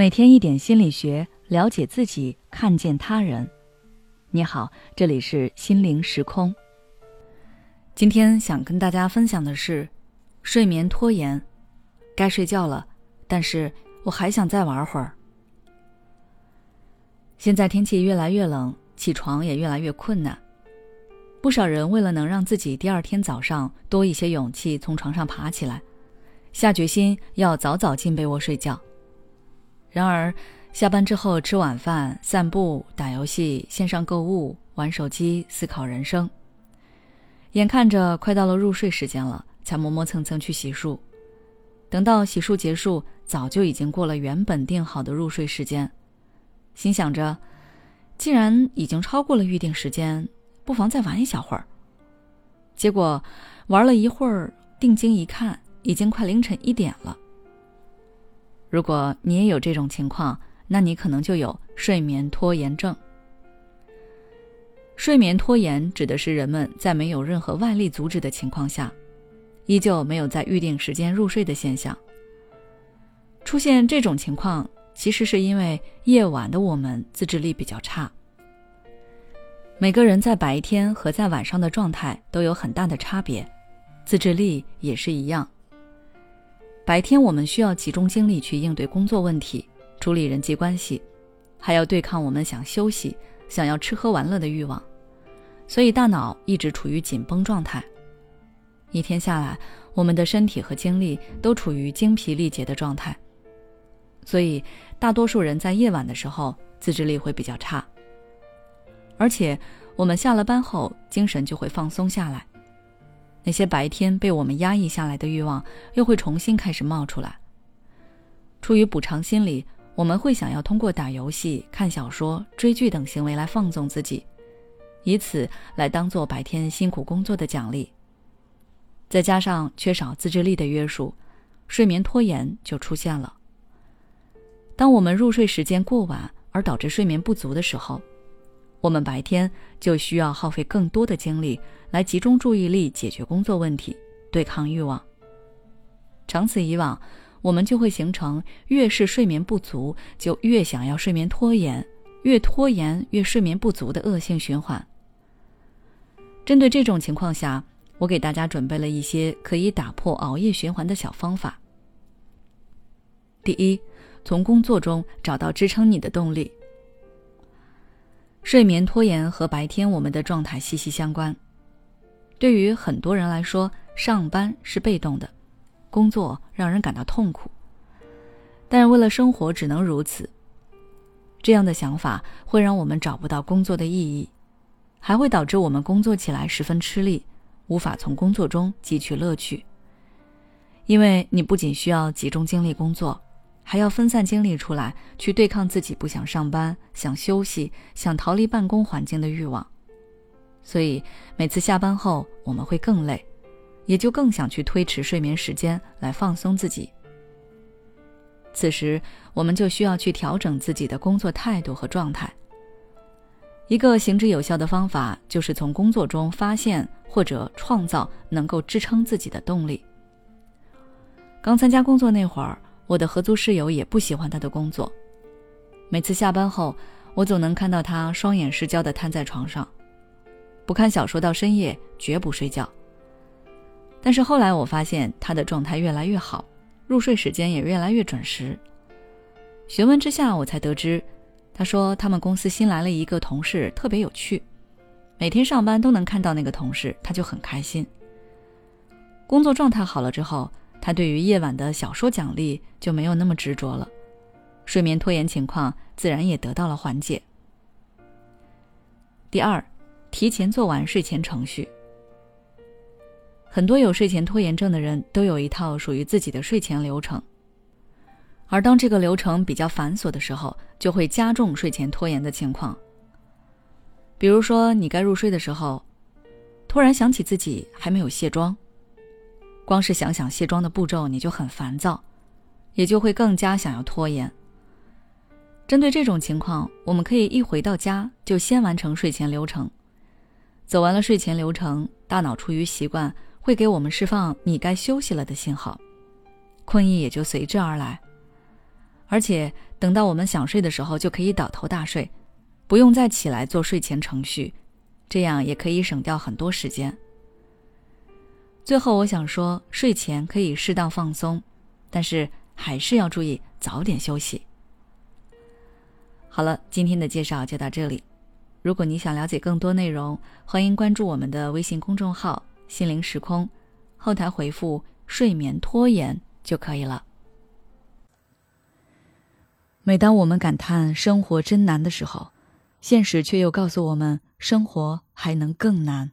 每天一点心理学，了解自己，看见他人。你好，这里是心灵时空。今天想跟大家分享的是睡眠拖延。该睡觉了，但是我还想再玩会儿。现在天气越来越冷，起床也越来越困难。不少人为了能让自己第二天早上多一些勇气从床上爬起来，下决心要早早进被窝睡觉。然而，下班之后吃晚饭、散步、打游戏、线上购物、玩手机、思考人生，眼看着快到了入睡时间了，才磨磨蹭蹭去洗漱。等到洗漱结束，早就已经过了原本定好的入睡时间。心想着，既然已经超过了预定时间，不妨再玩一小会儿。结果玩了一会儿，定睛一看，已经快凌晨一点了。如果你也有这种情况，那你可能就有睡眠拖延症。睡眠拖延指的是人们在没有任何外力阻止的情况下，依旧没有在预定时间入睡的现象。出现这种情况，其实是因为夜晚的我们自制力比较差。每个人在白天和在晚上的状态都有很大的差别，自制力也是一样。白天我们需要集中精力去应对工作问题、处理人际关系，还要对抗我们想休息、想要吃喝玩乐的欲望，所以大脑一直处于紧绷状态。一天下来，我们的身体和精力都处于精疲力竭的状态，所以大多数人在夜晚的时候自制力会比较差，而且我们下了班后精神就会放松下来。那些白天被我们压抑下来的欲望，又会重新开始冒出来。出于补偿心理，我们会想要通过打游戏、看小说、追剧等行为来放纵自己，以此来当做白天辛苦工作的奖励。再加上缺少自制力的约束，睡眠拖延就出现了。当我们入睡时间过晚而导致睡眠不足的时候，我们白天就需要耗费更多的精力来集中注意力解决工作问题，对抗欲望。长此以往，我们就会形成越是睡眠不足就越想要睡眠拖延，越拖延越睡眠不足的恶性循环。针对这种情况下，我给大家准备了一些可以打破熬夜循环的小方法。第一，从工作中找到支撑你的动力。睡眠拖延和白天我们的状态息息相关。对于很多人来说，上班是被动的，工作让人感到痛苦。但为了生活，只能如此。这样的想法会让我们找不到工作的意义，还会导致我们工作起来十分吃力，无法从工作中汲取乐趣。因为你不仅需要集中精力工作。还要分散精力出来，去对抗自己不想上班、想休息、想逃离办公环境的欲望。所以每次下班后，我们会更累，也就更想去推迟睡眠时间来放松自己。此时，我们就需要去调整自己的工作态度和状态。一个行之有效的方法，就是从工作中发现或者创造能够支撑自己的动力。刚参加工作那会儿。我的合租室友也不喜欢他的工作，每次下班后，我总能看到他双眼失焦的瘫在床上，不看小说到深夜，绝不睡觉。但是后来我发现他的状态越来越好，入睡时间也越来越准时。询问之下，我才得知，他说他们公司新来了一个同事，特别有趣，每天上班都能看到那个同事，他就很开心。工作状态好了之后。他对于夜晚的小说奖励就没有那么执着了，睡眠拖延情况自然也得到了缓解。第二，提前做完睡前程序。很多有睡前拖延症的人都有一套属于自己的睡前流程，而当这个流程比较繁琐的时候，就会加重睡前拖延的情况。比如说，你该入睡的时候，突然想起自己还没有卸妆。光是想想卸妆的步骤，你就很烦躁，也就会更加想要拖延。针对这种情况，我们可以一回到家就先完成睡前流程。走完了睡前流程，大脑出于习惯，会给我们释放“你该休息了”的信号，困意也就随之而来。而且，等到我们想睡的时候就可以倒头大睡，不用再起来做睡前程序，这样也可以省掉很多时间。最后，我想说，睡前可以适当放松，但是还是要注意早点休息。好了，今天的介绍就到这里。如果你想了解更多内容，欢迎关注我们的微信公众号“心灵时空”，后台回复“睡眠拖延”就可以了。每当我们感叹生活真难的时候，现实却又告诉我们，生活还能更难。